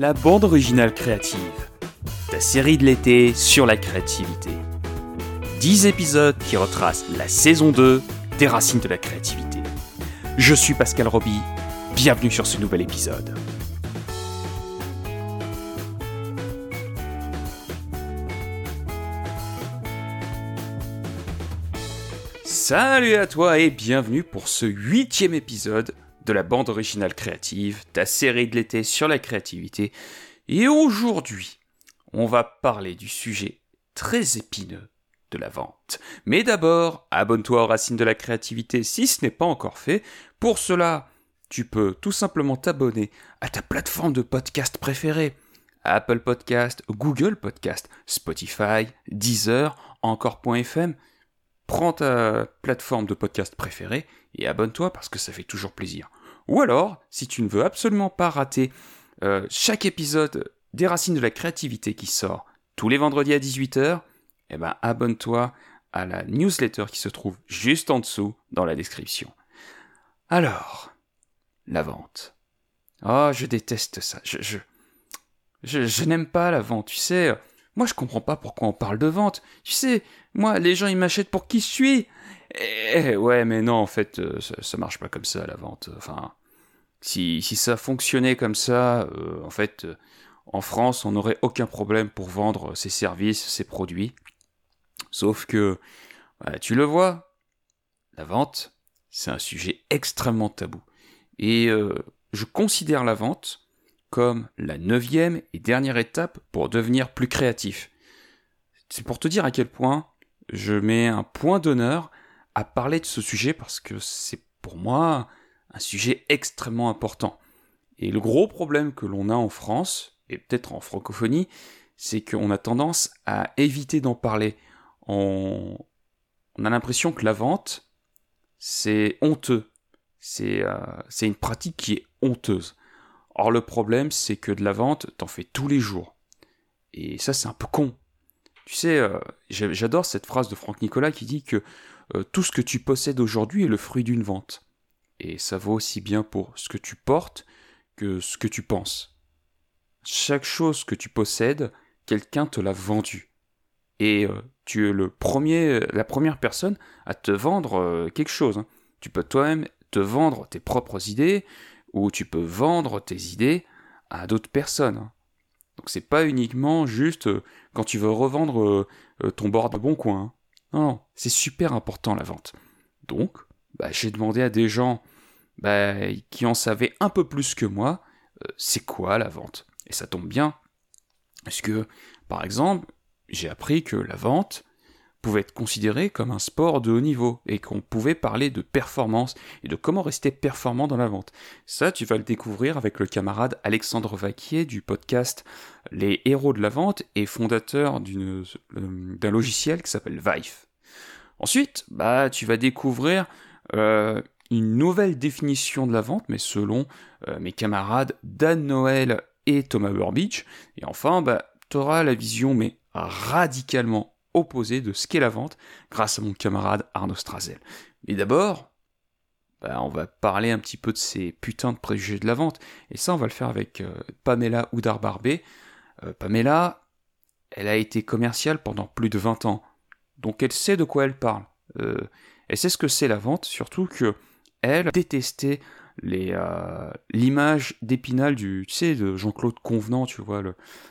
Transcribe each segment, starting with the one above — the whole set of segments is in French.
La bande originale créative. Ta série de l'été sur la créativité. 10 épisodes qui retracent la saison 2 des racines de la créativité. Je suis Pascal Roby, bienvenue sur ce nouvel épisode. Salut à toi et bienvenue pour ce huitième épisode de la bande originale créative, ta série de l'été sur la créativité. Et aujourd'hui, on va parler du sujet très épineux de la vente. Mais d'abord, abonne-toi aux racines de la créativité si ce n'est pas encore fait. Pour cela, tu peux tout simplement t'abonner à ta plateforme de podcast préférée. Apple Podcast, Google Podcast, Spotify, Deezer, encore.fm prends ta plateforme de podcast préférée et abonne-toi parce que ça fait toujours plaisir. Ou alors, si tu ne veux absolument pas rater euh, chaque épisode des Racines de la Créativité qui sort tous les vendredis à 18h, eh ben abonne-toi à la newsletter qui se trouve juste en dessous dans la description. Alors, la vente. Oh, je déteste ça. Je, je, je, je n'aime pas la vente. Tu sais, moi, je comprends pas pourquoi on parle de vente. Tu sais, moi, les gens, ils m'achètent pour qui je suis. Eh, ouais, mais non, en fait, euh, ça, ça, marche pas comme ça, la vente. Enfin, si, si ça fonctionnait comme ça, euh, en fait, euh, en France, on n'aurait aucun problème pour vendre ses services, ses produits. Sauf que, bah, tu le vois, la vente, c'est un sujet extrêmement tabou. Et je considère la vente comme la neuvième et dernière étape pour devenir plus créatif. C'est pour te dire à quel point je mets un point d'honneur à parler de ce sujet parce que c'est pour moi un sujet extrêmement important. Et le gros problème que l'on a en France, et peut-être en francophonie, c'est qu'on a tendance à éviter d'en parler. On, a l'impression que la vente, c'est honteux. C'est euh, une pratique qui est honteuse. Or le problème, c'est que de la vente, t'en fais tous les jours. Et ça, c'est un peu con. Tu sais, euh, j'adore cette phrase de Franck Nicolas qui dit que euh, tout ce que tu possèdes aujourd'hui est le fruit d'une vente. Et ça vaut aussi bien pour ce que tu portes que ce que tu penses. Chaque chose que tu possèdes, quelqu'un te l'a vendu. Et euh, tu es le premier, la première personne à te vendre quelque chose. Hein. Tu peux toi-même te vendre tes propres idées, où tu peux vendre tes idées à d'autres personnes. Donc c'est pas uniquement juste euh, quand tu veux revendre euh, euh, ton bord de bon coin. Hein. Non, c'est super important la vente. Donc, bah, j'ai demandé à des gens bah, qui en savaient un peu plus que moi, c'est quoi la vente? Et ça tombe bien, parce que, par exemple, j'ai appris que la vente, pouvait être considéré comme un sport de haut niveau et qu'on pouvait parler de performance et de comment rester performant dans la vente. Ça, tu vas le découvrir avec le camarade Alexandre Vaquier du podcast Les héros de la vente et fondateur euh, d'un logiciel qui s'appelle Vive. Ensuite, bah, tu vas découvrir euh, une nouvelle définition de la vente, mais selon euh, mes camarades Dan Noël et Thomas Burbidge. Et enfin, bah, tu auras la vision, mais radicalement opposé de ce qu'est la vente grâce à mon camarade Arnaud Strazel. Mais d'abord, bah, on va parler un petit peu de ces putains de préjugés de la vente. Et ça, on va le faire avec euh, Pamela Oudar-Barbé. Euh, Pamela, elle a été commerciale pendant plus de 20 ans. Donc elle sait de quoi elle parle. Euh, elle sait ce que c'est la vente, surtout que elle détestait l'image d'épinal du, tu sais, de Jean-Claude Convenant, tu vois,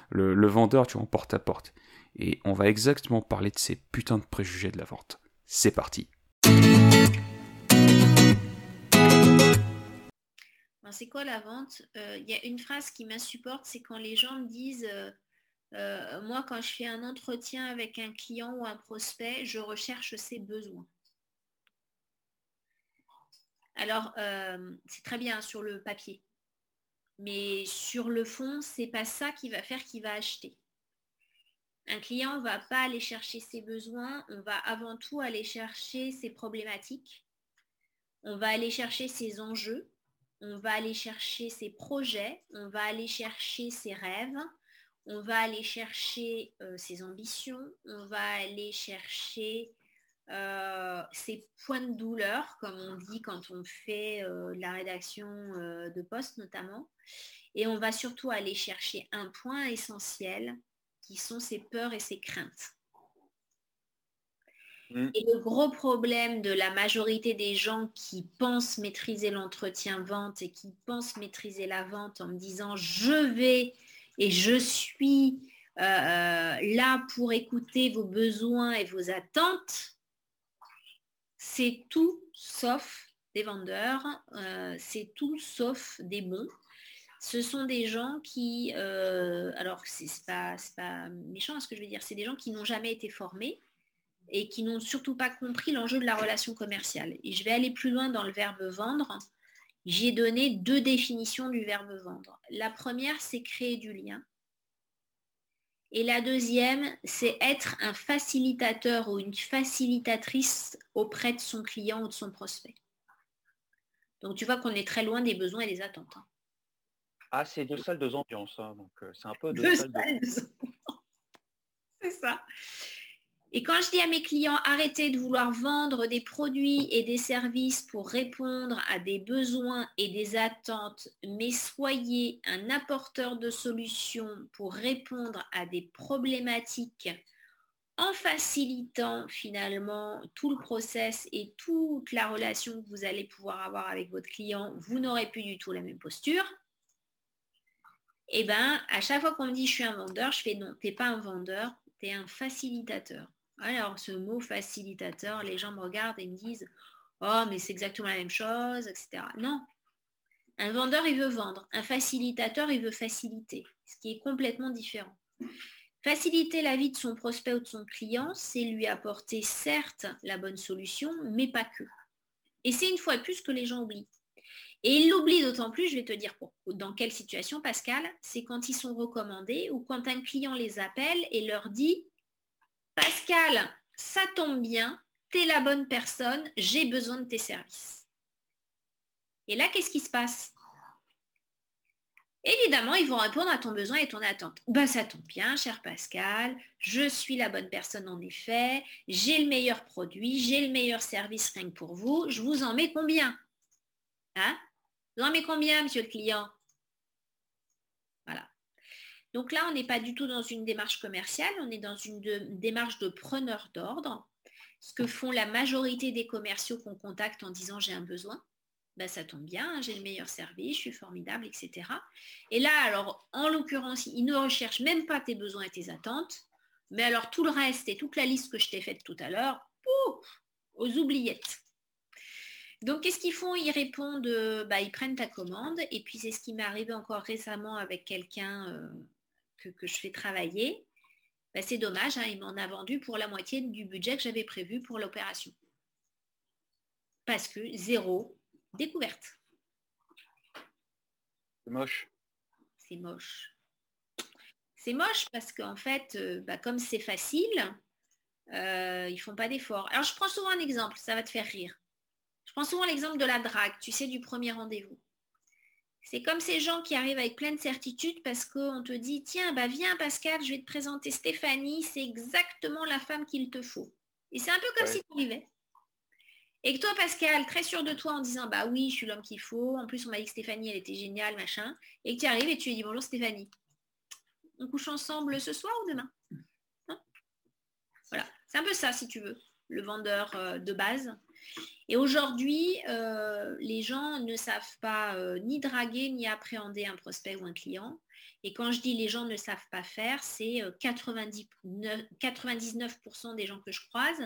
le, vendeur, tu vois, porte à porte et on va exactement parler de ces putains de préjugés de la vente. C'est parti. C'est quoi la vente? Il euh, y a une phrase qui m'insupporte, c'est quand les gens me disent euh, euh, Moi, quand je fais un entretien avec un client ou un prospect, je recherche ses besoins. Alors, c'est très bien sur le papier, mais sur le fond, c'est pas ça qui va faire qu'il va acheter. Un client ne va pas aller chercher ses besoins, on va avant tout aller chercher ses problématiques, on va aller chercher ses enjeux, on va aller chercher ses projets, on va aller chercher ses rêves, on va aller chercher euh, ses ambitions, on va aller chercher euh, ses points de douleur, comme on dit quand on fait euh, la rédaction de poste notamment. Et on va surtout aller chercher un point essentiel qui sont ses peurs et ses craintes. Mm. Et le gros problème de la majorité des gens qui pensent maîtriser l'entretien vente et qui pensent maîtriser la vente en me disant je vais et je suis euh, euh, là pour écouter vos besoins et vos attentes, c'est tout sauf des vendeurs, euh, c'est tout sauf des bons. Ce sont des gens qui, alors c'est pas, pas méchant ce que je veux dire, c'est des gens qui n'ont jamais été formés et qui n'ont surtout pas compris l'enjeu de la relation commerciale. Et je vais aller plus loin dans le verbe vendre. J'ai donné deux définitions du verbe vendre. La première, c'est créer du lien. Et la deuxième, c'est être un facilitateur ou une facilitatrice auprès de son client ou de son prospect. Donc tu vois qu'on est très loin des besoins et des attentes. Hein. Ah, c'est deux salles, deux ambiances. Hein. Donc euh, c'est un peu deux, salles, C'est ça. Et quand je dis à mes clients, arrêtez de vouloir vendre des produits et des services pour répondre à des besoins et des attentes, mais soyez un apporteur de solutions pour répondre à des problématiques en facilitant finalement tout le process et toute la relation que vous allez pouvoir avoir avec votre client, vous n'aurez plus du tout la même posture. Eh bien, à chaque fois qu'on me dit je suis un vendeur, je fais non, tu n'es pas un vendeur, tu un facilitateur. Alors, ce mot facilitateur, les gens me regardent et me disent Oh, mais c'est exactement la même chose, etc. Non. Un vendeur, il veut vendre. Un facilitateur, il veut faciliter, ce qui est complètement différent. Faciliter la vie de son prospect ou de son client, c'est lui apporter certes la bonne solution, mais pas que. Et c'est une fois plus que les gens oublient. Et ils l'oublient d'autant plus, je vais te dire dans quelle situation, Pascal, c'est quand ils sont recommandés ou quand un client les appelle et leur dit Pascal, ça tombe bien, tu es la bonne personne, j'ai besoin de tes services. Et là, qu'est-ce qui se passe? Évidemment, ils vont répondre à ton besoin et ton attente. Ben, ça tombe bien, cher Pascal, je suis la bonne personne en effet, j'ai le meilleur produit, j'ai le meilleur service rien que pour vous, je vous en mets combien? Hein? Vous en mets combien, monsieur le client? Donc là, on n'est pas du tout dans une démarche commerciale, on est dans une démarche de preneur d'ordre. Ce que font la majorité des commerciaux qu'on contacte en disant j'ai un besoin, ben, ça tombe bien, hein, j'ai le meilleur service, je suis formidable, etc. Et là, alors, en l'occurrence, ils ne recherchent même pas tes besoins et tes attentes, mais alors tout le reste et toute la liste que je t'ai faite tout à l'heure, aux oubliettes. Donc, qu'est-ce qu'ils font? Ils répondent, bah, ils prennent ta commande, et puis c'est ce qui m'est arrivé encore récemment avec quelqu'un euh, que, je fais travailler, ben, c'est dommage, hein, il m'en a vendu pour la moitié du budget que j'avais prévu pour l'opération. Parce que zéro découverte. C'est moche. C'est moche. C'est moche parce qu'en fait, euh, bah, comme c'est facile, euh, ils font pas d'efforts. Alors je prends souvent un exemple, ça va te faire rire. Prends souvent l'exemple de la drague, tu sais, du premier rendez-vous. C'est comme ces gens qui arrivent avec pleine certitude parce qu'on te dit tiens, bah viens Pascal, je vais te présenter Stéphanie, c'est exactement la femme qu'il te faut. Et c'est un peu comme si tu arrivais. Et que toi, Pascal, très sûr de toi en disant bah oui, je suis l'homme qu'il faut. En plus, on m'a dit que Stéphanie, elle était géniale, machin. Et que tu arrives et tu lui dis bonjour Stéphanie. On couche ensemble ce soir ou demain? Hein? Voilà, c'est un peu ça si tu veux, le vendeur euh, de base. Et aujourd'hui, euh, les gens ne savent pas euh, ni draguer ni appréhender un prospect ou un client. Et quand je dis les gens ne savent pas faire, c'est 99%, euh, 99 des gens que je croise,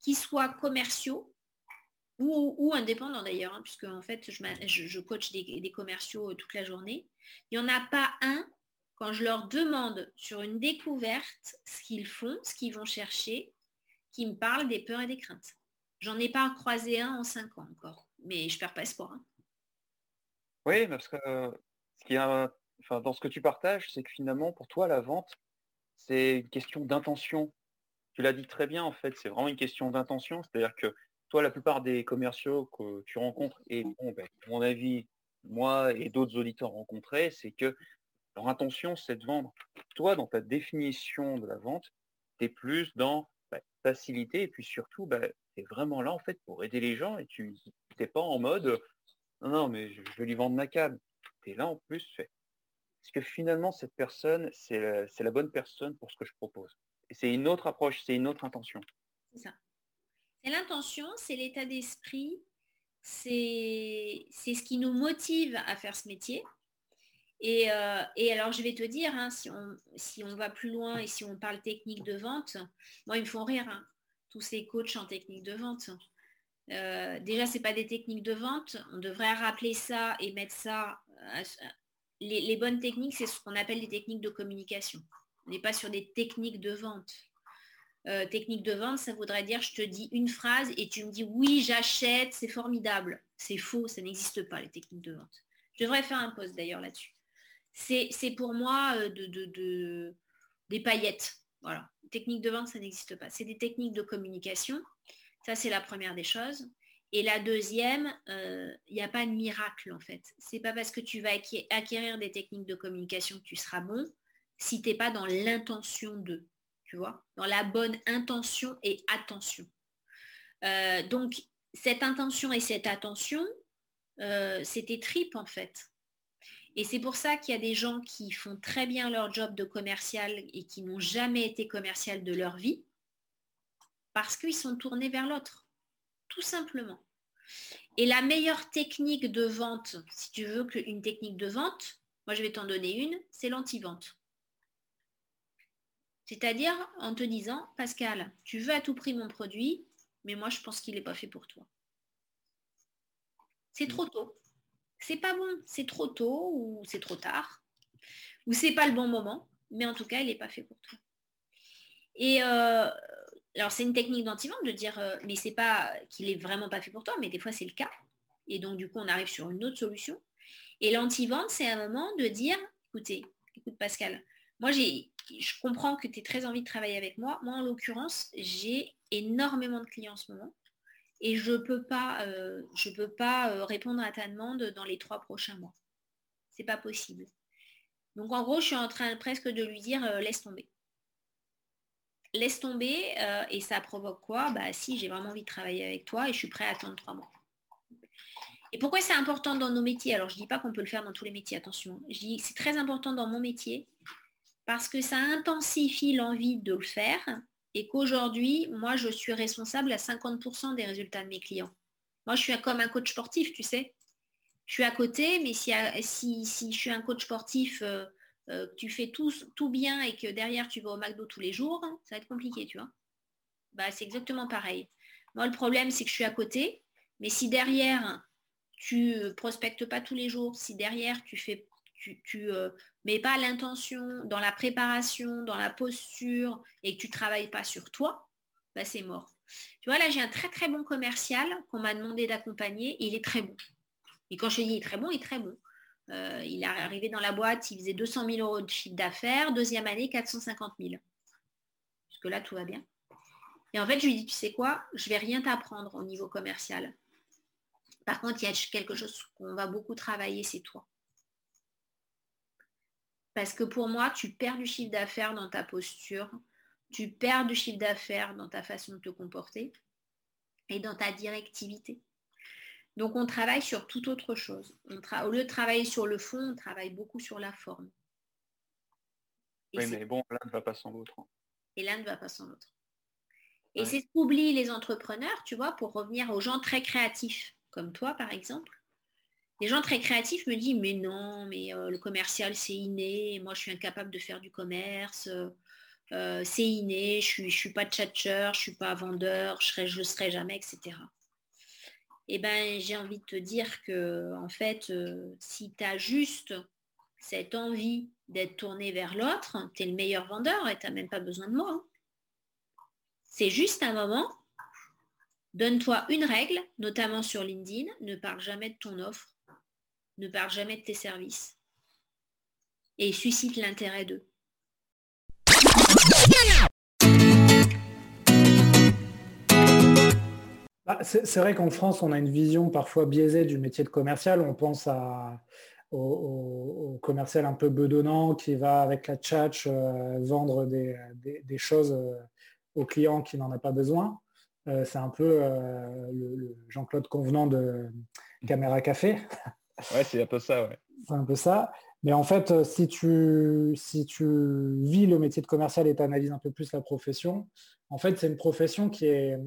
qui soient commerciaux ou, indépendants d'ailleurs, hein, puisque en fait, je, coach des, des, commerciaux toute la journée. Il n'y en a pas un, quand je leur demande sur une découverte ce qu'ils font, ce qu'ils vont chercher, qui me parle des peurs et des craintes. J'en ai pas croisé un en cinq ans encore, mais je perds pas espoir. Hein. Oui, parce que ce qui enfin, dans ce que tu partages, c'est que finalement, pour toi, la vente, c'est une question d'intention. Tu l'as dit très bien, en fait, c'est vraiment une question d'intention. C'est-à-dire que toi, la plupart des commerciaux que tu rencontres, et bon, ben, à mon avis, moi et d'autres auditeurs rencontrés, c'est que leur intention, c'est de vendre. Toi, dans ta définition de la vente, tu es plus dans bah, facilité et puis surtout, bah, vraiment là en fait pour aider les gens et tu n'es pas en mode non, mais je vais lui vendre ma câble. Tu es là en plus, fait Est-ce que finalement, cette personne, c'est la, bonne personne pour ce que je propose? Et c'est une autre approche, c'est une autre intention. C'est ça. C'est l'intention, c'est l'état d'esprit, c'est ce qui nous motive à faire ce métier. Et, euh, alors, je vais te dire, hein, si, on, si, on, va plus loin et si on parle technique de vente, moi, ils me font rire, hein, tous ces coachs en technique de vente. Euh, déjà, ce pas des techniques de vente. On devrait rappeler ça et mettre ça. Euh, les, bonnes techniques, c'est ce qu'on appelle des techniques de communication. On n'est pas sur des techniques de vente. Euh, technique de vente, ça voudrait dire je te dis une phrase et tu me dis oui, j'achète, c'est formidable. C'est faux, ça n'existe pas, les techniques de vente. Je devrais faire un post d'ailleurs là-dessus. C'est pour moi de, des paillettes. Voilà. Technique de vente, ça n'existe pas. C'est des techniques de communication ça, c'est la première des choses. Et la deuxième, il euh, n'y a pas de miracle en fait. C'est pas parce que tu vas acquérir des techniques de communication que tu seras bon si tu n'es pas dans l'intention de, tu vois, dans la bonne intention et attention. Euh, donc, cette intention et cette attention, euh, c'était trip en fait. Et c'est pour ça qu'il y a des gens qui font très bien leur job de commercial et qui n'ont jamais été commercial de leur vie parce qu'ils sont tournés vers l'autre, tout simplement. Et la meilleure technique de vente, si tu veux qu'une technique de vente, moi je vais t'en donner une, c'est l'anti-vente. C'est-à-dire en te disant, Pascal, tu veux à tout prix mon produit, mais moi je pense qu'il n'est pas fait pour toi. C'est trop tôt. C'est pas bon, c'est trop tôt ou c'est trop tard, ou c'est pas le bon moment, mais en tout cas, il n'est pas fait pour toi. Et euh, alors c'est une technique d'anti-vente de dire euh, mais c'est pas qu'il est vraiment pas fait pour toi, mais des fois c'est le cas. Et donc du coup on arrive sur une autre solution. Et l'anti-vente, c'est un moment de dire écoutez, écoute Pascal, moi j'ai je comprends que tu as très envie de travailler avec moi. Moi en l'occurrence, j'ai énormément de clients en ce moment et je ne peux pas, euh, je peux pas euh, répondre à ta demande dans les trois prochains mois. C'est pas possible. Donc en gros, je suis en train presque de lui dire laisse tomber laisse tomber euh, et ça provoque quoi? Bah si, j'ai vraiment envie de travailler avec toi et je suis prêt à attendre trois mois. Et pourquoi c'est important dans nos métiers? Alors je ne dis pas qu'on peut le faire dans tous les métiers, attention. Je dis c'est très important dans mon métier parce que ça intensifie l'envie de le faire et qu'aujourd'hui, moi, je suis responsable à 50% des résultats de mes clients. Moi, je suis comme un coach sportif, tu sais. Je suis à côté, mais si, si, je suis un coach sportif euh, euh, tu fais tout, tout bien et que derrière tu vas au McDo tous les jours, ça va être compliqué, tu vois. Bah, c'est exactement pareil. Moi, le problème, c'est que je suis à côté, mais si derrière tu prospectes pas tous les jours, si derrière tu fais tu, tu euh, mets pas l'intention dans la préparation, dans la posture et que tu travailles pas sur toi, bah, c'est mort. Tu vois, là, j'ai un très très bon commercial qu'on m'a demandé d'accompagner. Il est très bon. Et quand je dis il est très bon, il est très bon. Euh, il est arrivé dans la boîte, il faisait 200 000 euros de chiffre d'affaires. Deuxième année, 450 000. Jusque là, tout va bien. Et en fait, je lui dis, tu sais quoi, je vais rien t'apprendre au niveau commercial. Par contre, il y a quelque chose qu'on va beaucoup travailler, c'est toi. Parce que pour moi, tu perds du chiffre d'affaires dans ta posture, tu perds du chiffre d'affaires dans ta façon de te comporter et dans ta directivité. Donc on travaille sur toute autre chose. au lieu de travailler sur le fond, on travaille beaucoup sur la forme. oui, mais bon, l'un ne va pas sans l'autre. Et l'un ne va pas sans l'autre. Et c'est ce qu'oublient les entrepreneurs, tu vois, pour revenir aux gens très créatifs, comme toi par exemple. Les gens très créatifs me disent, mais non, mais euh, le commercial, c'est inné, moi je suis incapable de faire du commerce, euh, c'est inné, je suis, je suis pas tchatcher, je suis pas vendeur, je ne je le serai jamais, etc eh ben, j'ai envie de te dire que en fait, euh, si tu as juste cette envie d'être tourné vers l'autre, tu es le meilleur vendeur et tu n'as même pas besoin de moi. Hein. C'est juste un moment, donne-toi une règle, notamment sur LinkedIn, ne parle jamais de ton offre, ne parle jamais de tes services et suscite l'intérêt d'eux. Bah, c'est vrai qu'en France, on a une vision parfois biaisée du métier de commercial. On pense au, commercial un peu bedonnant qui va avec la tchatch euh, vendre des, choses euh, aux clients qui n'en a pas besoin. Euh, c'est un peu le, Jean-Claude Convenant de Caméra Café. Ouais, c'est un peu ça, ouais. C'est un peu ça. Mais en fait, si tu, si tu vis le métier de commercial et tu analyses un peu plus la profession, en fait, c'est une profession qui est,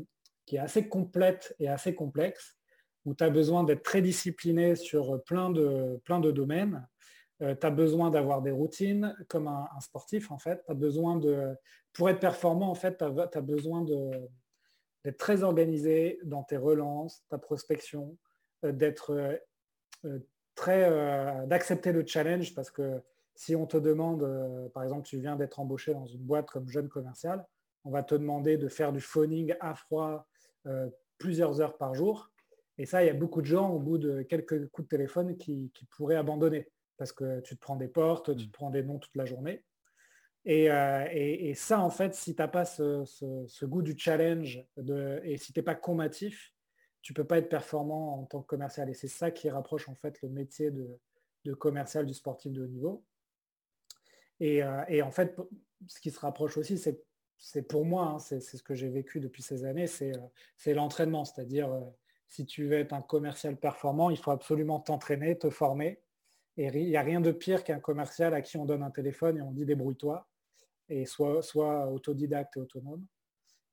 qui est assez complète et assez complexe, où tu as besoin d'être très discipliné sur plein de, plein de domaines. tu as besoin d'avoir des routines comme un, sportif, en fait. As besoin de, pour être performant, en fait, tu as, besoin d'être très organisé dans tes relances, ta prospection, d'être très d'accepter le challenge parce que si on te demande, par exemple, tu viens d'être embauché dans une boîte comme jeune commercial, on va te demander de faire du phoning à froid euh, plusieurs heures par jour. Et ça, il y a beaucoup de gens, au bout de quelques coups de téléphone, qui, pourraient abandonner parce que tu te prends des portes, tu te prends des noms toute la journée. Et, euh, ça, en fait, si tu n'as pas ce, goût du challenge et si tu n'es pas combatif, tu peux pas être performant en tant que commercial. Et c'est ça qui rapproche en fait le métier de, commercial du sportif de haut niveau. Et, euh, et, en fait, ce qui se rapproche aussi, c'est c'est pour moi, hein, c'est ce que j'ai vécu depuis ces années, c'est euh, l'entraînement. C'est-à-dire, euh, si tu veux être un commercial performant, il faut absolument t'entraîner, te former. Et il n'y a rien de pire qu'un commercial à qui on donne un téléphone et on dit débrouille-toi, et soit, soit autodidacte et autonome.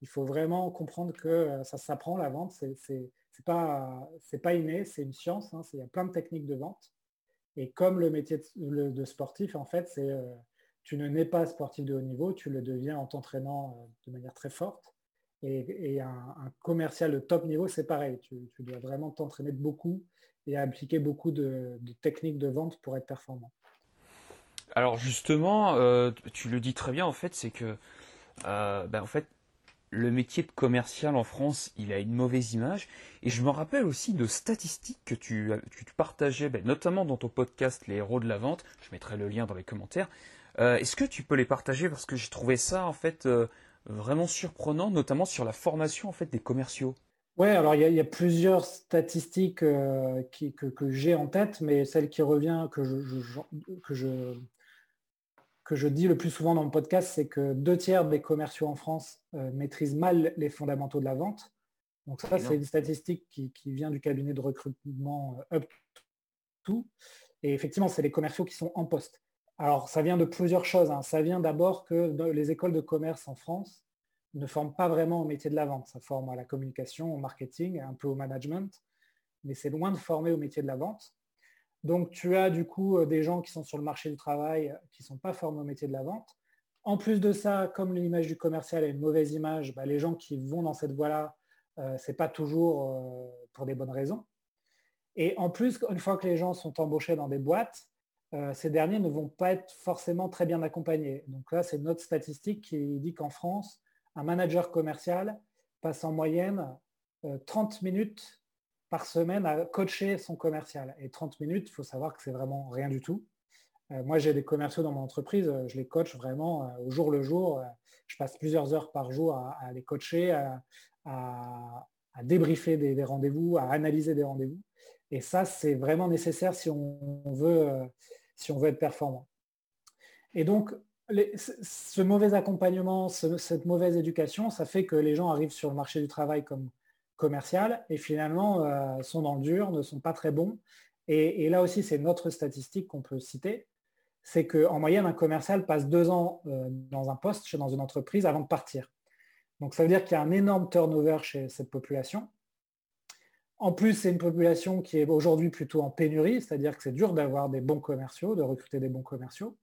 Il faut vraiment comprendre que euh, ça s'apprend la vente, c'est pas, pas inné, c'est une science, hein, il y a plein de techniques de vente. Et comme le métier de, sportif, en fait, c'est tu ne nais pas sportif de haut niveau, tu le deviens en t'entraînant euh, de manière très forte. Et, un, commercial de top niveau, c'est pareil. Tu, dois vraiment t'entraîner beaucoup et appliquer beaucoup de, techniques de vente pour être performant. Alors justement, euh, tu le dis très bien en fait, c'est que euh, ben, le métier de commercial en France, il a une mauvaise image. Et je me rappelle aussi de statistiques que tu, partageais, ben, notamment dans ton podcast Les héros de la vente. Je mettrai le lien dans les commentaires. Euh, est-ce que tu peux les partager? Parce que j'ai trouvé ça en fait euh, vraiment surprenant, notamment sur la formation en fait des commerciaux. Oui, alors il y, a plusieurs statistiques euh, que, j'ai en tête, mais celle qui revient, que que, je, que je dis le plus souvent dans le podcast, c'est que deux tiers des commerciaux en France maîtrisent mal les fondamentaux de la vente. Donc ça, c'est une statistique qui, qui, vient du cabinet de recrutement Up2. Et effectivement, c'est les commerciaux qui sont en poste. Alors, ça vient de plusieurs choses. Hein. Ça vient d'abord que les écoles de commerce en France ne forment pas vraiment au métier de la vente. Ça forme à la communication, au marketing, un peu au management, mais c'est loin de former au métier de la vente. Donc, tu as du coup euh, des gens qui sont sur le marché du travail qui ne sont pas formés au métier de la vente. En plus de ça, comme l'image du commercial a une mauvaise image, bah, les gens qui vont dans cette voie-là, euh, ce n'est pas toujours euh, pour des bonnes raisons. Et en plus, une fois que les gens sont embauchés dans des boîtes, euh, ces derniers ne vont pas être forcément très bien accompagnés. Donc là, c'est notre statistique qui dit qu'en France, un manager commercial passe en moyenne 30 euh, minutes par semaine à coacher son commercial. Et 30 minutes, il faut savoir que c'est vraiment rien du tout. Euh, moi, j'ai des commerciaux dans mon entreprise, je les coach vraiment au jour le jour. je passe plusieurs heures par jour à, les coacher, à, débriefer des rendez-vous, à analyser des rendez-vous. Et ça, c'est vraiment nécessaire si on veut si on veut être performant. Et donc, ce mauvais accompagnement, cette mauvaise éducation, ça fait que les gens arrivent sur le marché du travail comme et finalement euh, sont dans le dur, ne sont pas très bons. Et, là aussi, c'est notre statistique qu'on peut citer, c'est qu'en moyenne, un commercial passe deux ans euh, dans un poste, dans une entreprise, avant de partir. Donc ça veut dire qu'il y a un énorme turnover chez cette population. En plus, c'est une population qui est aujourd'hui plutôt en pénurie, c'est-à-dire que c'est dur d'avoir des bons commerciaux, de recruter des bons commerciaux.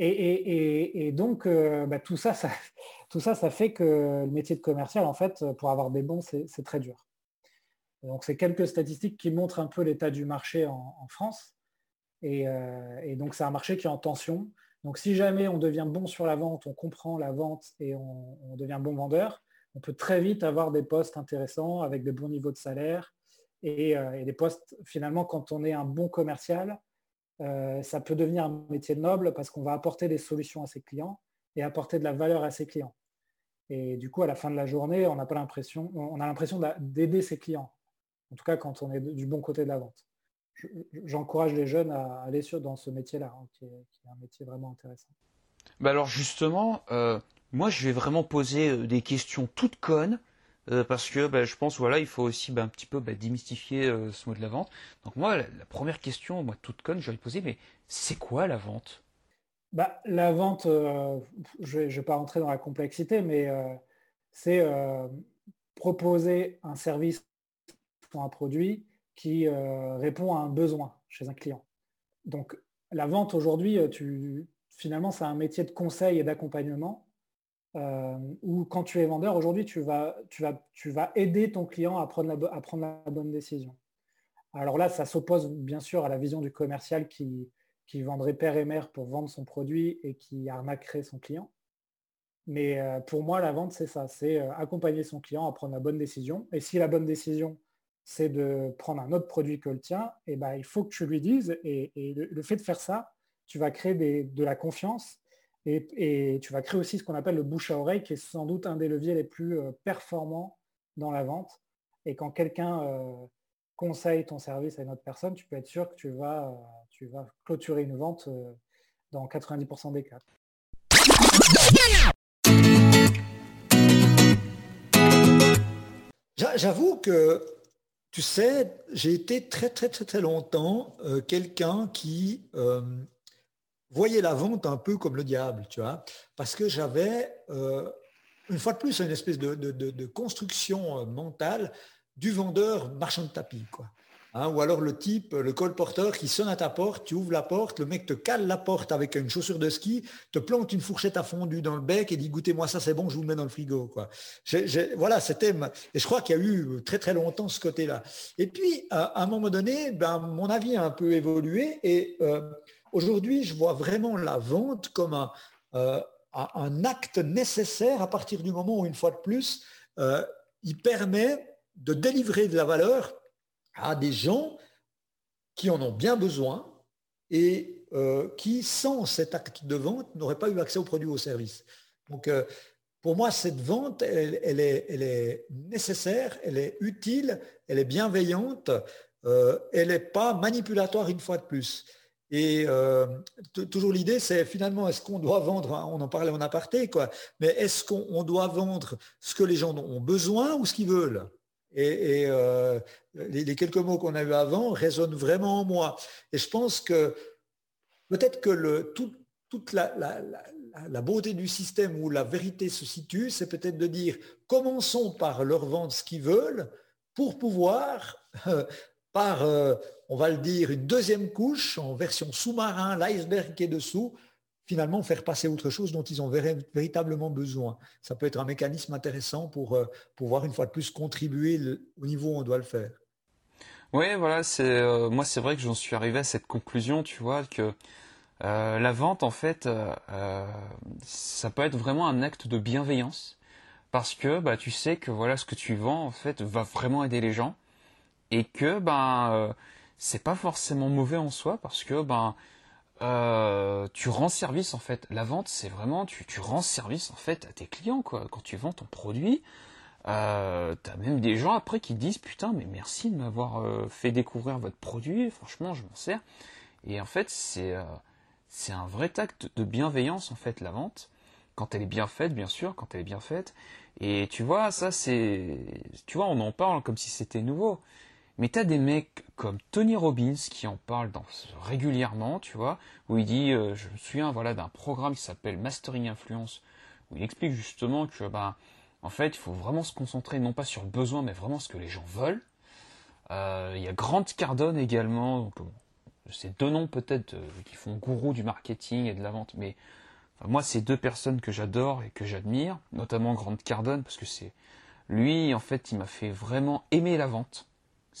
Et, donc, euh, bah, tout, ça, ça, tout ça, ça fait que le métier de commercial, en fait, pour avoir des bons, c'est très dur. Donc, c'est quelques statistiques qui montrent un peu l'état du marché en, France. Euh, et, donc, c'est un marché qui est en tension. Donc, si jamais on devient bon sur la vente, on comprend la vente et on devient bon vendeur, on peut très vite avoir des postes intéressants avec des bons niveaux de salaire et, euh, des postes, finalement, quand on est un bon commercial, euh, ça peut devenir un métier noble parce qu'on va apporter des solutions à ses clients et apporter de la valeur à ses clients. Et du coup, à la fin de la journée, on n'a pas l'impression, on a l'impression d'aider ses clients. En tout cas, quand on est du bon côté de la vente. J'encourage les jeunes à aller sur, dans ce métier-là, hein, qui, est, un métier vraiment intéressant. Bah alors justement, euh, moi, je vais vraiment poser euh, des questions toutes connes. Euh, parce que bah, je pense voilà il faut aussi bah, un petit peu bah, démystifier euh, ce mot de la vente. Donc moi la, première question, moi toute conne, j'aurais posé mais c'est quoi la vente? Bah, La vente, euh, je ne vais pas rentrer dans la complexité, mais c'est proposer un service ou un produit qui répond à un besoin chez un client. Donc la vente aujourd'hui, tu, finalement c'est un métier de conseil et d'accompagnement euh, où quand tu es vendeur, aujourd'hui, tu vas, tu, vas, tu vas aider ton client à prendre, la, à prendre la bonne décision. Alors là, ça s'oppose bien sûr à la vision du commercial qui, qui vendrait père et mère pour vendre son produit et qui arnaquerait son client. Mais euh, pour moi, la vente, c'est ça, c'est euh, accompagner son client à prendre la bonne décision. Et si la bonne décision, c'est de prendre un autre produit que le tien, et eh ben, il faut que tu lui dises. Et, le, fait de faire ça, tu vas créer de la confiance et, tu vas créer aussi ce qu'on appelle le bouche à oreille, qui est sans doute un des leviers les plus euh, performants dans la vente. Et quand quelqu'un euh, conseille ton service à une autre personne, tu peux être sûr que tu vas, euh, tu vas clôturer une vente dans 90% des cas. J'avoue que, tu sais, j'ai été très très très très longtemps quelqu'un qui voyez la vente un peu comme le diable, tu vois, parce que j'avais, euh, une fois de plus, une espèce de, construction euh, mentale du vendeur marchand de tapis, quoi. Hein, ou alors le type, le colporteur qui sonne à ta porte, tu ouvres la porte, le mec te cale la porte avec une chaussure de ski, te plante une fourchette à fondu dans le bec et dit goûtez-moi ça, c'est bon, je vous le mets dans le frigo. Quoi. voilà, c'était. Et je crois qu'il y a eu très très longtemps ce côté-là. Et puis, à un moment donné, ben, mon avis a un peu évolué et euh, Aujourd'hui, je vois vraiment la vente comme euh, un, acte nécessaire à partir du moment où, une fois de plus, euh, il permet de délivrer de la valeur à des gens qui en ont bien besoin et euh, qui, sans cet acte de vente, n'auraient pas eu accès aux produits ou aux services. Donc, pour moi, cette vente, elle, est, elle, est, nécessaire, elle est utile, elle est bienveillante, elle n'est pas manipulatoire une fois de plus. Et euh, toujours l'idée, c'est finalement, est-ce qu'on doit vendre, hein, on en parlait en aparté, quoi, mais est-ce qu'on doit vendre ce que les gens ont besoin ou ce qu'ils veulent? Et, euh, les, quelques mots qu'on a eu avant résonnent vraiment en moi. Et je pense que peut-être que le, toute la, la, beauté du système où la vérité se situe, c'est peut-être de dire, commençons par leur vendre ce qu'ils veulent pour pouvoir par, euh, on va le dire, une deuxième couche en version sous-marin, l'iceberg qui est dessous, finalement faire passer autre chose dont ils ont véritablement besoin. Ça peut être un mécanisme intéressant pour euh, pouvoir une fois de plus contribuer au niveau où on doit le faire. Oui, voilà, c'est euh, moi c'est vrai que j'en suis arrivé à cette conclusion, tu vois, que la vente en fait, ça peut être vraiment un acte de bienveillance parce que bah tu sais que voilà ce que tu vends en fait va vraiment aider les gens et que ben euh, c'est pas forcément mauvais en soi parce que ben euh, tu rends service en fait. La vente c'est vraiment tu, rends service en fait à tes clients quoi. Quand tu vends ton produit, euh, t'as même des gens après qui disent putain mais merci de m'avoir fait découvrir votre produit. Franchement je m'en sers. Et en fait c'est c'est un vrai acte de bienveillance en fait la vente quand elle est bien faite bien sûr quand elle est bien faite. Et tu vois ça c'est tu vois on en parle comme si c'était nouveau. Mais t'as des mecs comme Tony Robbins qui en parle régulièrement, tu vois, où il dit, euh, je me souviens voilà d'un programme qui s'appelle Mastering Influence, où il explique justement que bah en fait il faut vraiment se concentrer non pas sur le besoin mais vraiment ce que les gens veulent. Euh, il y a Grant Cardone également, donc c'est deux noms peut-être euh, qui font gourou du marketing et de la vente, mais moi c'est deux personnes que j'adore et que j'admire, notamment Grant Cardone parce que c'est lui en fait il m'a fait vraiment aimer la vente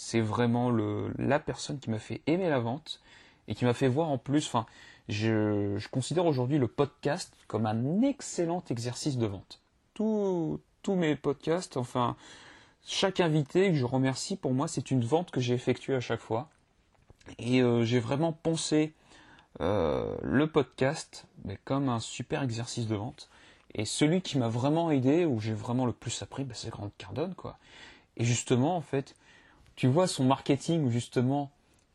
c'est vraiment le, la personne qui m'a fait aimer la vente et qui m'a fait voir en plus, enfin, je, considère aujourd'hui le podcast comme un excellent exercice de vente. tous mes podcasts, enfin, chaque invité que je remercie, pour moi, c'est une vente que j'ai effectuée à chaque fois. Et euh, j'ai vraiment pensé euh, le podcast mais comme un super exercice de vente. Et celui qui m'a vraiment aidé, où j'ai vraiment le plus appris, bah, c'est Grant Cardone, quoi. Et justement, en fait, tu vois son marketing où justement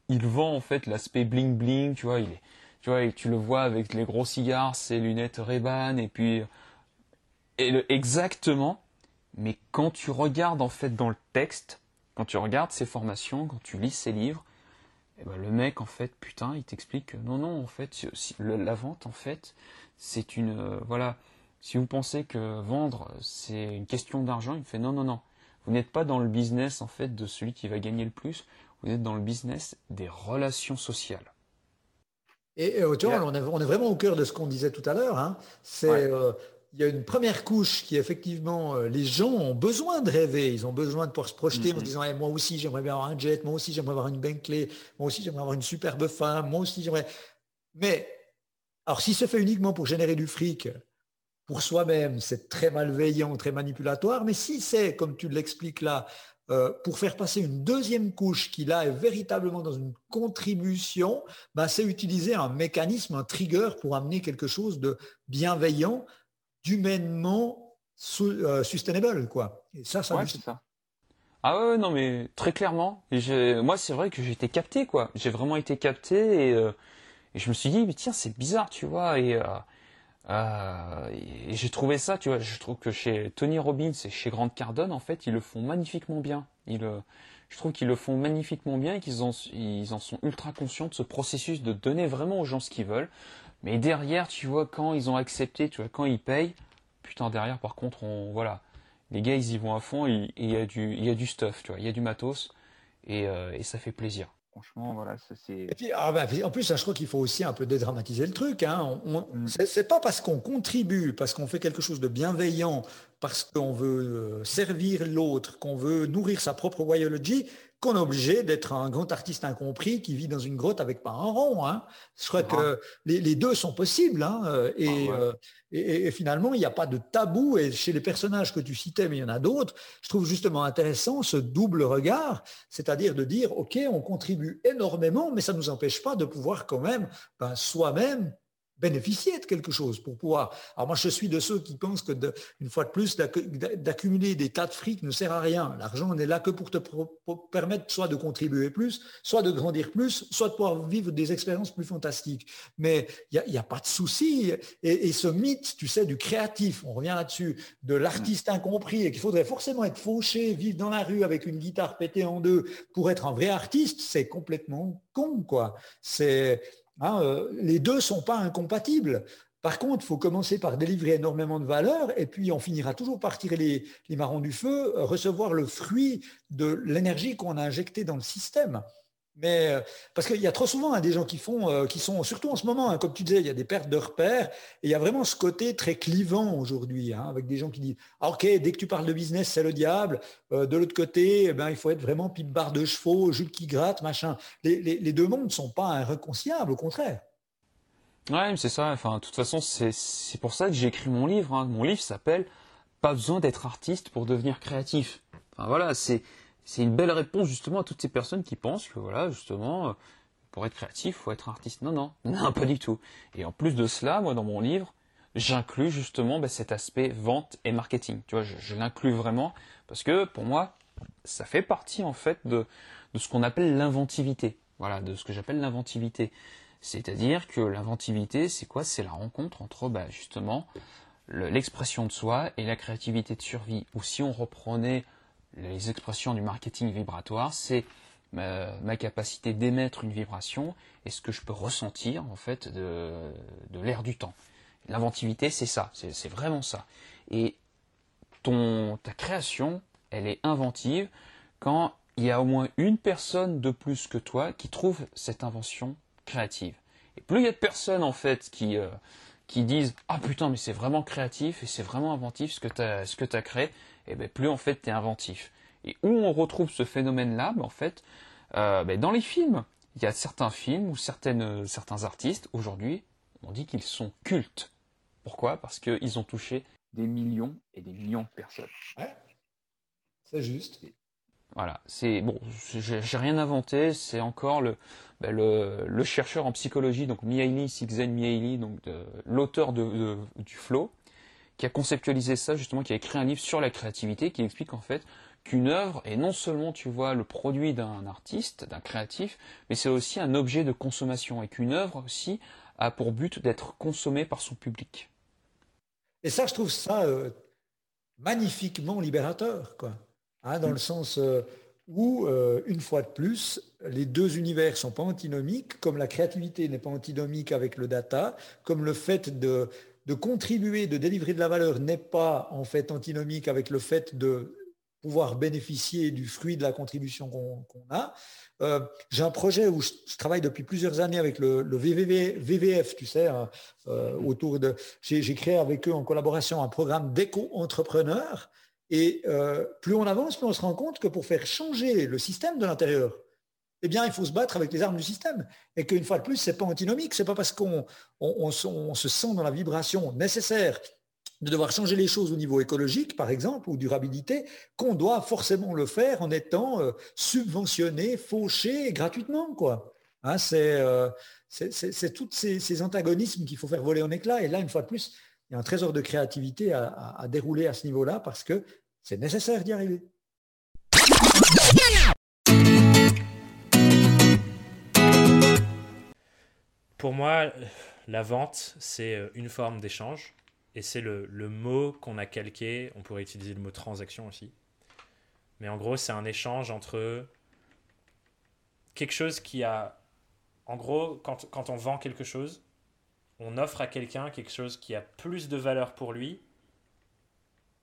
il vend en fait l'aspect bling bling, tu vois, il est, tu vois, tu le vois avec les gros cigares, ses lunettes ray et puis exactement, Mais quand tu regardes en fait dans le texte, quand tu regardes ses formations, quand tu lis ses livres, eh ben, le mec en fait, putain, il t'explique que non, non, en fait, la vente en fait, c'est une, euh, voilà, si vous pensez que vendre c'est une question d'argent, il fait non, non, non, vous n'êtes pas dans le business en fait de celui qui va gagner le plus, vous êtes dans le business des relations sociales. Et, tu vois, on, est, vraiment au cœur de ce qu'on disait tout à l'heure. Hein. C'est euh, il y a une première couche qui effectivement, euh, les gens ont besoin de rêver, ils ont besoin de pouvoir se projeter en mm-hmm. disant moi aussi j'aimerais bien avoir un jet, moi aussi j'aimerais avoir une Bentley, moi aussi j'aimerais avoir une superbe femme, moi aussi j'aimerais. Mais alors si se fait uniquement pour générer du fric pour soi-même, c'est très malveillant, très manipulatoire. Mais si c'est, comme tu l'expliques là, euh, pour faire passer une deuxième couche qui là est véritablement dans une contribution, bah, c'est utiliser un mécanisme, un trigger pour amener quelque chose de bienveillant d'humainement euh, sustainable, quoi. Et ça, ça, ouais, c'est ça. Ah ouais, non, mais très clairement. moi, c'est vrai que j'ai été capté, quoi. J'ai vraiment été capté et, euh, et, je me suis dit, mais tiens, c'est bizarre, tu vois. Et, euh, euh et j'ai trouvé ça, tu vois. Je trouve que chez Tony Robbins et chez Grant Cardone, en fait, ils le font magnifiquement bien. Ils, je trouve qu'ils le font magnifiquement bien et qu'ils en, ils en sont ultra conscients de ce processus de donner vraiment aux gens ce qu'ils veulent, mais derrière, tu vois, quand ils ont accepté, tu vois, quand ils payent, putain, derrière, par contre, on, voilà, les gars, ils y vont à fond, il y a du, il y a du stuff, tu vois, il y a du matos, et, euh, et ça fait plaisir. Franchement, voilà, c'est. Ah bah, en plus, je crois qu'il faut aussi un peu dédramatiser le truc. Hein. Mm. C'est pas parce qu'on contribue, parce qu'on fait quelque chose de bienveillant, parce qu'on veut euh, servir l'autre, qu'on veut nourrir sa propre biologie, qu'on est obligé d'être un grand artiste incompris qui vit dans une grotte avec pas un rond. Hein. Je crois que les, deux sont possibles. Hein, euh, ah euh, et, et, finalement, il n'y a pas de tabou. Et chez les personnages que tu citais, mais il y en a d'autres, je trouve justement intéressant ce double regard, c'est-à-dire de dire, OK, on contribue énormément, mais ça ne nous empêche pas de pouvoir quand même ben, soi-même bénéficier de quelque chose pour pouvoir. Alors moi, je suis de ceux qui pensent que, une fois de plus, d'accumuler des tas de fric ne sert à rien. L'argent n'est là que pour te permettre soit de contribuer plus, soit de grandir plus, soit de pouvoir vivre des expériences plus fantastiques. Mais il n'y a, pas de souci. Et, ce mythe, tu sais, du créatif, on revient là-dessus, de l'artiste incompris et qu'il faudrait forcément être fauché, vivre dans la rue avec une guitare pétée en deux pour être un vrai artiste, c'est complètement con, quoi. C'est Hein, euh, les deux ne sont pas incompatibles. Par contre, il faut commencer par délivrer énormément de valeur et puis on finira toujours par tirer les, marrons du feu, euh, recevoir le fruit de l'énergie qu'on a injectée dans le système. Mais euh, parce qu'il y a trop souvent hein, des gens qui font, euh, qui sont surtout en ce moment, hein, comme tu disais, il y a des pertes de repères et il y a vraiment ce côté très clivant aujourd'hui, hein, avec des gens qui disent ah, ok, dès que tu parles de business, c'est le diable. Euh, de l'autre côté, eh ben, il faut être vraiment pipe barre de chevaux, jupe qui gratte, machin. Les, deux mondes ne sont pas irréconciliables, au contraire. Ouais, c'est ça. Enfin, de toute façon, c'est pour ça que j'ai écrit mon livre. Mon livre s'appelle Pas besoin d'être artiste pour devenir créatif. Enfin voilà, c'est c'est une belle réponse justement à toutes ces personnes qui pensent que voilà, justement, euh, pour être créatif, faut être artiste. Non, non, non, pas du tout. Et en plus de cela, moi, dans mon livre, j'inclus justement bah, cet aspect vente et marketing. Tu vois, je, l'inclus vraiment parce que pour moi, ça fait partie en fait de, de ce qu'on appelle l'inventivité. Voilà, de ce que j'appelle l'inventivité. C'est-à-dire que l'inventivité, c'est quoi? C'est la rencontre entre bah, justement l'expression de soi et la créativité de survie. Ou si on reprenait les expressions du marketing vibratoire, c'est ma, capacité d'émettre une vibration et ce que je peux ressentir en fait de, l'air du temps. L'inventivité, c'est ça, c'est vraiment ça. Et ton, ta création, elle est inventive quand il y a au moins une personne de plus que toi qui trouve cette invention créative. Et plus il y a de personnes en fait qui, euh, qui disent Ah putain, mais c'est vraiment créatif et c'est vraiment inventif ce que tu as, as créé, et eh bien plus en fait tu es inventif. Et où on retrouve ce phénomène-là ben, En fait, euh, ben, dans les films. Il y a certains films ou certaines, certains artistes, aujourd'hui, on dit qu'ils sont cultes. Pourquoi? Parce qu'ils ont touché des millions et des millions de personnes. Ouais, c'est juste. Voilà, c'est bon, j'ai rien inventé, c'est encore le, ben, le, le, chercheur en psychologie, donc Mihaly Csikszentmihalyi, donc l'auteur de, du flow, qui a conceptualisé ça justement, qui a écrit un livre sur la créativité, qui explique en fait qu'une œuvre est non seulement, tu vois, le produit d'un artiste, d'un créatif, mais c'est aussi un objet de consommation et qu'une œuvre aussi a pour but d'être consommée par son public. Et ça, je trouve ça euh, magnifiquement libérateur, quoi. Hein, dans le sens euh, où, euh, une fois de plus, les deux univers sont pas antinomiques, comme la créativité n'est pas antinomique avec le data, comme le fait de, de contribuer, de délivrer de la valeur n'est pas en fait antinomique avec le fait de pouvoir bénéficier du fruit de la contribution qu'on a. Euh, j'ai un projet où je, travaille depuis plusieurs années avec le, VVF, tu sais, hein, euh, autour de. J'ai créé avec eux en collaboration un programme d'éco-entrepreneurs. Et euh, plus on avance, plus on se rend compte que pour faire changer le système de l'intérieur, eh bien, il faut se battre avec les armes du système. Et qu'une fois de plus, ce n'est pas antinomique. Ce n'est pas parce qu'on se sent dans la vibration nécessaire de devoir changer les choses au niveau écologique, par exemple, ou durabilité, qu'on doit forcément le faire en étant euh, subventionné, fauché gratuitement. Quoi. Hein, euh, c'est tous ces, antagonismes qu'il faut faire voler en éclats. Et là, une fois de plus, il y a un trésor de créativité à dérouler à ce niveau-là parce que c'est nécessaire d'y arriver. Pour moi, la vente, c'est euh, une forme d'échange et c'est le, mot qu'on a calqué. On pourrait utiliser le mot transaction aussi. Mais en gros, c'est un échange entre quelque chose qui a. En gros, quand, quand on vend quelque chose, on offre à quelqu'un quelque chose qui a plus de valeur pour lui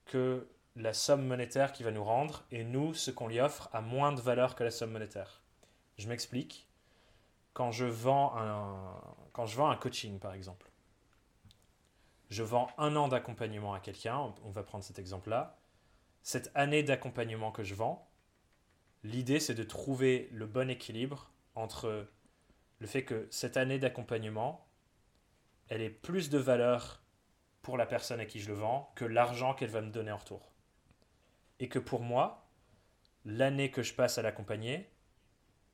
que la somme monétaire qu'il va nous rendre, et nous, ce qu'on lui offre, a moins de valeur que la somme monétaire. Je m'explique. Quand je vends un, quand je vends un coaching, par exemple, je vends un an d'accompagnement à quelqu'un, on va prendre cet exemple-là, cette année d'accompagnement que je vends, l'idée c'est de trouver le bon équilibre entre le fait que cette année d'accompagnement, elle ait plus de valeur pour la personne à qui je le vends que l'argent qu'elle va me donner en retour. Et que pour moi, l'année que je passe à l'accompagner,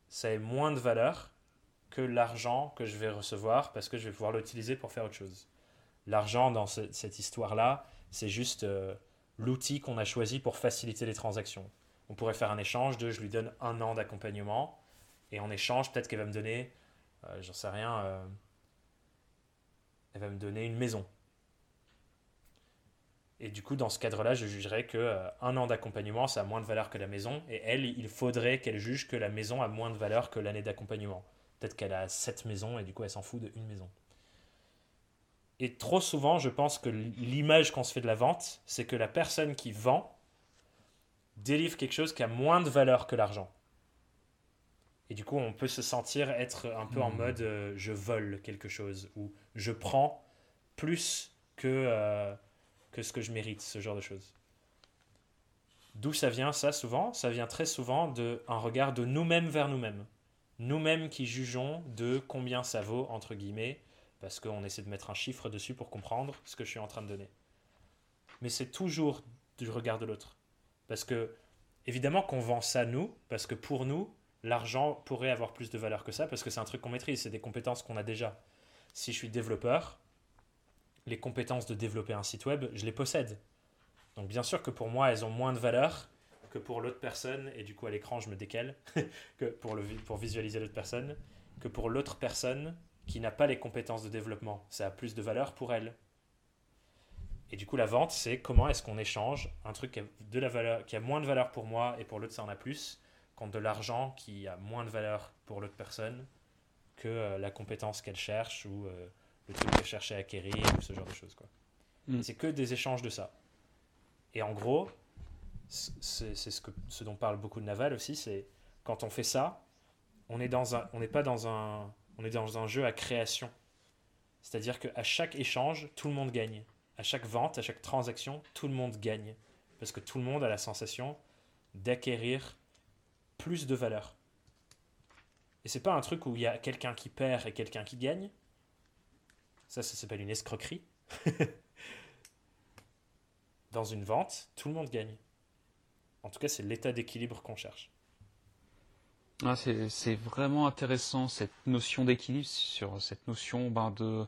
ça ait moins de valeur que l'argent que je vais recevoir parce que je vais pouvoir l'utiliser pour faire autre chose. L'argent dans cette histoire-là, c'est juste euh, l'outil qu'on a choisi pour faciliter les transactions. On pourrait faire un échange de je lui donne un an d'accompagnement et en échange, peut-être qu'elle va me donner, euh, j'en sais rien, euh, elle va me donner une maison. Et du coup, dans ce cadre-là, je jugerais que un an d'accompagnement, ça a moins de valeur que la maison. Et elle, il faudrait qu'elle juge que la maison a moins de valeur que l'année d'accompagnement. Peut-être qu'elle a sept maisons et du coup, elle s'en fout d'une maison. Et trop souvent, je pense que l'image qu'on se fait de la vente, c'est que la personne qui vend délivre quelque chose qui a moins de valeur que l'argent. Et du coup, on peut se sentir être un peu en hmm. mode euh, je vole quelque chose ou je prends plus que, euh, que ce que je mérite, ce genre de choses. D'où ça vient ça souvent? Ça vient très souvent d'un regard de nous-mêmes vers nous-mêmes. Nous-mêmes qui jugeons de combien ça vaut, entre guillemets, parce qu'on essaie de mettre un chiffre dessus pour comprendre ce que je suis en train de donner. Mais c'est toujours du regard de l'autre. Parce que, évidemment qu'on vend ça nous, parce que pour nous, l'argent pourrait avoir plus de valeur que ça, parce que c'est un truc qu'on maîtrise, c'est des compétences qu'on a déjà. Si je suis développeur, les compétences de développer un site web, je les possède. Donc bien sûr que pour moi, elles ont moins de valeur que pour l'autre personne, et du coup à l'écran je me décale, que pour, le, pour visualiser l'autre personne, que pour l'autre personne, qui n'a pas les compétences de développement. Ça a plus de valeur pour elle. Et du coup, la vente, c'est comment est-ce qu'on échange un truc qui a, de la valeur, qui a moins de valeur pour moi et pour l'autre, ça en a plus, contre de l'argent qui a moins de valeur pour l'autre personne que euh, la compétence qu'elle cherche ou euh, le truc qu'elle cherche à acquérir ou ce genre de choses. Quoi. Mm. C'est que des échanges de ça. Et en gros, c'est ce, dont parle beaucoup de Naval aussi, c'est quand on fait ça, on n'est pas dans un est dans un jeu à création. C'est-à-dire qu'à chaque échange, tout le monde gagne. À chaque vente, à chaque transaction, tout le monde gagne. Parce que tout le monde a la sensation d'acquérir plus de valeur. Et c'est pas un truc où il y a quelqu'un qui perd et quelqu'un qui gagne. Ça, ça s'appelle une escroquerie. Dans une vente, tout le monde gagne. En tout cas, c'est l'état d'équilibre qu'on cherche. Ah, c'est vraiment intéressant cette notion d'équilibre sur cette notion ben, de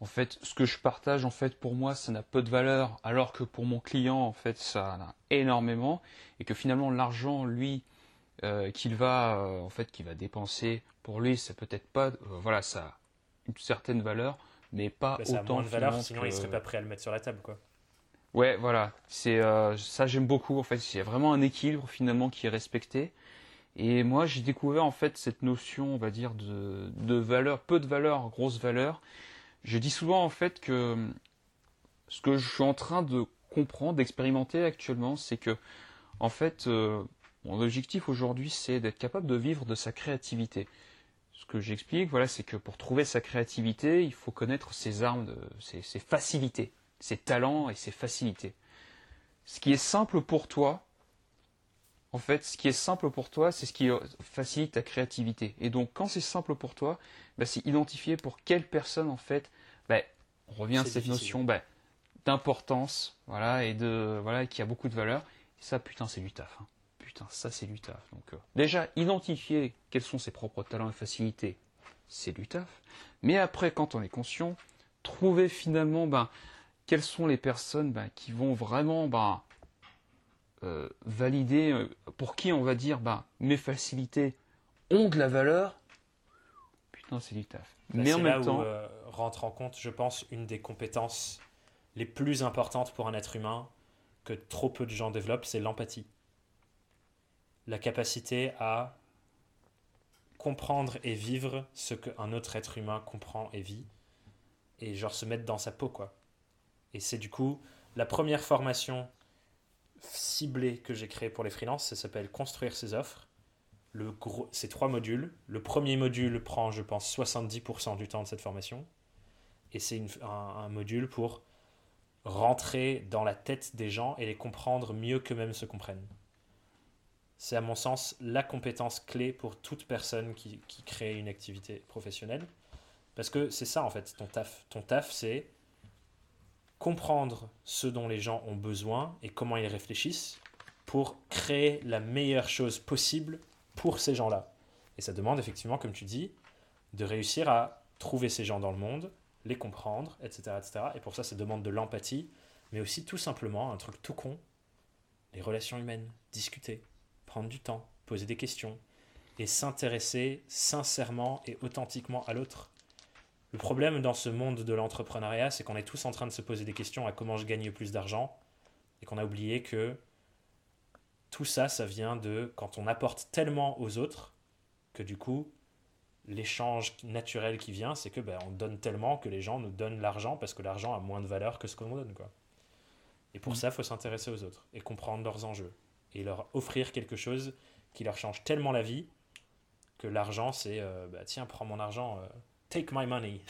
en fait ce que je partage en fait pour moi ça n'a peu de valeur alors que pour mon client en fait ça a énormément et que finalement l'argent lui euh, qu'il va euh, en fait qu'il va dépenser pour lui c'est peut-être pas euh, voilà ça a une certaine valeur mais pas bah, ça autant a moins de valeur sinon il serait pas prêt à le mettre sur la table quoi Ouais, voilà. C'est euh, ça j'aime beaucoup. En fait, il y a vraiment un équilibre finalement qui est respecté. Et moi, j'ai découvert en fait cette notion, on va dire, de, de valeur, peu de valeur, grosse valeur. Je dis souvent en fait que ce que je suis en train de comprendre, d'expérimenter actuellement, c'est que en fait, euh, mon objectif aujourd'hui, c'est d'être capable de vivre de sa créativité. Ce que j'explique, voilà, c'est que pour trouver sa créativité, il faut connaître ses armes, ses facilités, ses talents et ses facilités. Ce qui est simple pour toi, en fait, ce qui est simple pour toi, c'est ce qui facilite ta créativité. Et donc, quand c'est simple pour toi, bah, c'est identifier pour quelle personne, en fait, bah, on revient à cette notion bah, d'importance, voilà, et de voilà, qui a beaucoup de valeur. Et ça, putain, c'est du taf. Hein. Putain, ça, c'est du taf. Donc, euh, déjà, identifier quels sont ses propres talents et facilités, c'est du taf. Mais après, quand on est conscient, trouver finalement, ben, quelles sont les personnes ben, qui vont vraiment, ben, euh, valider, euh, pour qui on va dire bah, mes facilités ont de la valeur, putain, c'est du taf. Bah, Mais en même temps. Où, euh, rentre en compte, je pense, une des compétences les plus importantes pour un être humain que trop peu de gens développent, c'est l'empathie. La capacité à comprendre et vivre ce qu'un autre être humain comprend et vit, et genre se mettre dans sa peau, quoi. Et c'est du coup la première formation ciblé que j'ai créé pour les freelances. Ça s'appelle Construire ses offres. C'est trois modules. Le premier module prend, je pense, 70% du temps de cette formation. Et c'est un, un, module pour rentrer dans la tête des gens et les comprendre mieux qu'eux-mêmes se comprennent. C'est à mon sens la compétence clé pour toute personne qui, qui crée une activité professionnelle. Parce que c'est ça en fait, ton taf. Ton taf, c'est comprendre ce dont les gens ont besoin et comment ils réfléchissent pour créer la meilleure chose possible pour ces gens-là. Et ça demande effectivement, comme tu dis, de réussir à trouver ces gens dans le monde, les comprendre, etc. etc. Et pour ça, ça demande de l'empathie, mais aussi tout simplement un truc tout con, les relations humaines, discuter, prendre du temps, poser des questions et s'intéresser sincèrement et authentiquement à l'autre. Le problème dans ce monde de l'entrepreneuriat, c'est qu'on est tous en train de se poser des questions à comment je gagne plus d'argent et qu'on a oublié que tout ça, ça vient de quand on apporte tellement aux autres que du coup, l'échange naturel qui vient, c'est que ben, on donne tellement que les gens nous donnent l'argent parce que l'argent a moins de valeur que ce qu'on donne. Quoi. Et pour mmh. ça, il faut s'intéresser aux autres et comprendre leurs enjeux et leur offrir quelque chose qui leur change tellement la vie que l'argent, c'est euh, bah, tiens, prends mon argent. Euh, Take my money.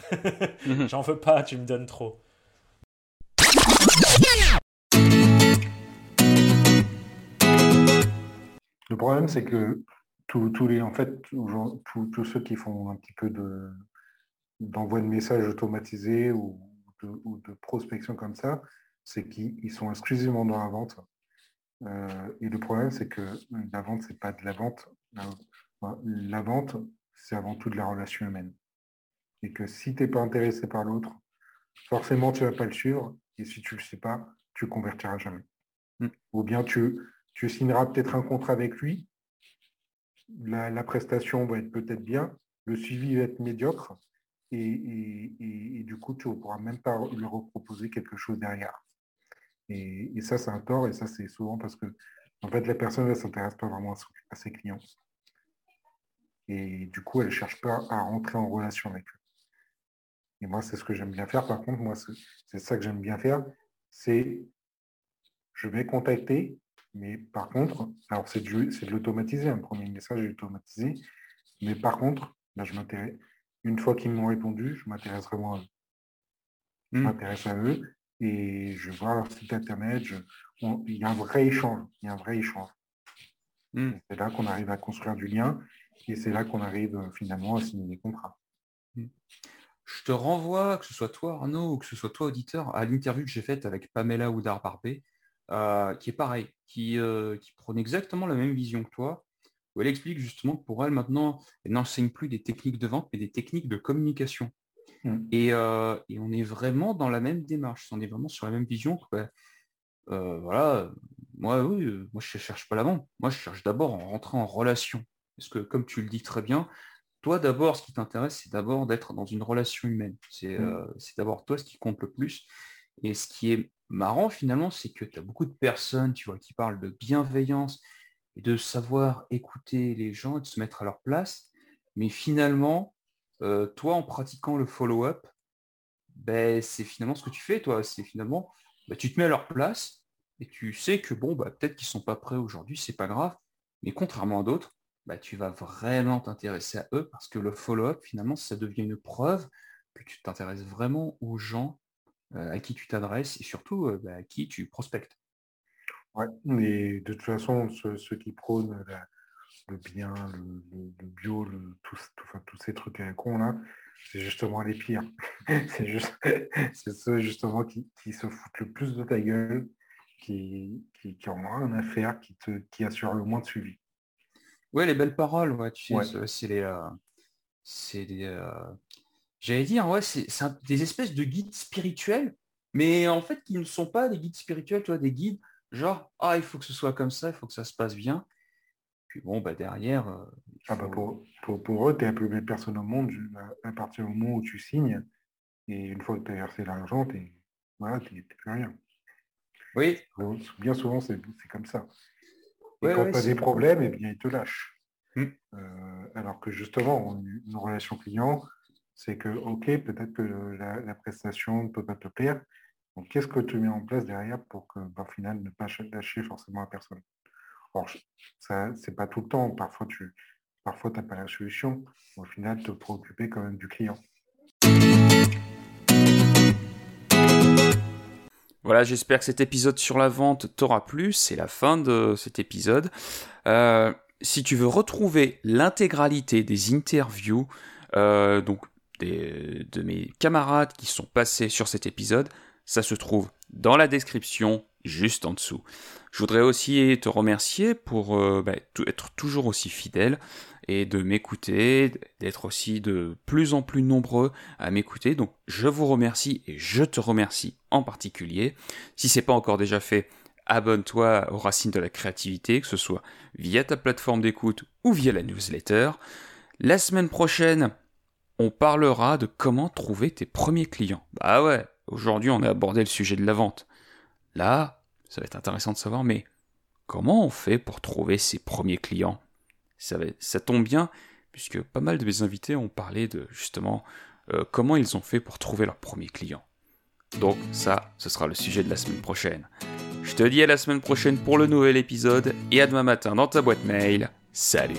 Mhm. J'en veux pas, tu me donnes trop. Le problème, c'est que tous les, en fait, tous ceux qui font un petit peu de, d'envoi de messages automatisés ou de, prospection comme ça, c'est qu'ils sont exclusivement dans la vente. Euh, et le problème, c'est que la vente, c'est pas de la vente. la vente, c'est avant tout de la relation humaine et que si tu n'es pas intéressé par l'autre, forcément, tu ne vas pas le suivre. Et si tu ne le sais pas, tu ne convertiras jamais. Hmm. Ou bien tu, tu signeras peut-être un contrat avec lui. La, prestation va être peut-être bien, le suivi va être médiocre. Et, du coup, tu ne pourras même pas lui reproposer quelque chose derrière. Et, ça, c'est un tort. Et ça, c'est souvent parce que en fait, la personne ne s'intéresse pas vraiment à ses clients. Et du coup, elle ne cherche pas à rentrer en relation avec eux. Et moi, c'est ce que j'aime bien faire. Par contre, moi, c'est ça que j'aime bien faire. C'est, je vais contacter, mais par contre, alors c'est de, l'automatiser. Un premier message est automatisé. Mais par contre, là, je m'intéresse. Une fois qu'ils m'ont répondu, je m'intéresse vraiment à eux. Je hmm. m'intéresse à eux et je voir leur site internet. il y a un vrai échange. Il y a un vrai échange. Hmm. C'est là qu'on arrive à construire du lien et c'est là qu'on arrive finalement à signer des contrats. Hmm je te renvoie, que ce soit toi Arnaud ou que ce soit toi auditeur, à l'interview que j'ai faite avec Pamela Oudar-Barbé, euh, qui est pareil, euh, qui, prône exactement la même vision que toi, où elle explique justement que pour elle maintenant, elle n'enseigne plus des techniques de vente, mais des techniques de communication. Mmh. Euh, et, on est vraiment dans la même démarche, on est vraiment sur la même vision que, voilà, moi oui, moi je ne cherche pas la vente, moi je cherche d'abord à rentrer en relation. Parce que comme tu le dis très bien, toi, d'abord, ce qui t'intéresse, c'est d'abord d'être dans une relation humaine. Mm. Euh, c'est d'abord toi ce qui compte le plus. Et ce qui est marrant finalement, c'est que tu as beaucoup de personnes, tu vois, qui parlent de bienveillance et de savoir écouter les gens et de se mettre à leur place. Mais finalement, euh, toi, en pratiquant le follow-up, ben, c'est finalement ce que tu fais, toi. C'est finalement, ben, tu te mets à leur place et tu sais que bon, bah, peut-être qu'ils ne sont pas prêts aujourd'hui, c'est pas grave. Mais contrairement à d'autres, bah, tu vas vraiment t'intéresser à eux parce que le follow-up, finalement, ça devient une preuve que tu t'intéresses vraiment aux gens euh, à qui tu t'adresses et surtout euh, bah, à qui tu prospectes. Ouais, mais de toute façon, ceux, qui prônent le bien, le, bio, le, tous ces trucs cons là, c'est justement les pires. c'est ceux justement qui, se foutent le plus de ta gueule, qui, qui, qui ont rien à faire, qui, qui assurent le moins de suivi. Ouais, les belles paroles, ouais, tu sais, c'est les. Euh, c'est des. Euh, j'allais dire, ouais, c'est des espèces de guides spirituels, mais en fait qui ne sont pas des guides spirituels, tu vois, des guides genre, ah, il faut que ce soit comme ça, il faut que ça se passe bien. Puis bon, bah derrière. Euh, ah bah pour, pour, eux, tu es un peu belle personne au monde à, partir du moment où tu signes. Et une fois que tu as versé l'argent, tu voilà, plus rien. Oui. Bien souvent, c'est comme ça. Et quand tu as des problèmes, eh bien, ils te lâchent. Mmh. Euh, alors que justement, une relation client, c'est que, OK, peut-être que la, prestation ne peut pas te plaire. Donc, qu'est-ce que tu mets en place derrière pour que, bah, au final, ne pas lâcher forcément à personne? Alors, ça, c'est pas tout le temps. Parfois, tu parfois, n'as pas la solution. Au final, te préoccuper quand même du client. Voilà, j'espère que cet épisode sur la vente t'aura plu. C'est la fin de cet épisode. Euh, si tu veux retrouver l'intégralité des interviews, euh, de mes camarades qui sont passés sur cet épisode, ça se trouve dans la description juste en dessous. Je voudrais aussi te remercier pour euh, bah, être toujours aussi fidèle et de m'écouter, d'être aussi de plus en plus nombreux à m'écouter. Donc je vous remercie et je te remercie en particulier. Si c'est pas encore déjà fait, abonne-toi aux racines de la créativité, que ce soit via ta plateforme d'écoute ou via la newsletter. La semaine prochaine, on parlera de comment trouver tes premiers clients. Bah ouais, aujourd'hui on a abordé le sujet de la vente. Là, ça va être intéressant de savoir, mais comment on fait pour trouver ses premiers clients? Ça, tombe bien, puisque pas mal de mes invités ont parlé de justement euh, comment ils ont fait pour trouver leurs premiers clients. Donc ça, ce sera le sujet de la semaine prochaine. Je te dis à la semaine prochaine pour le nouvel épisode et à demain matin dans ta boîte mail. Salut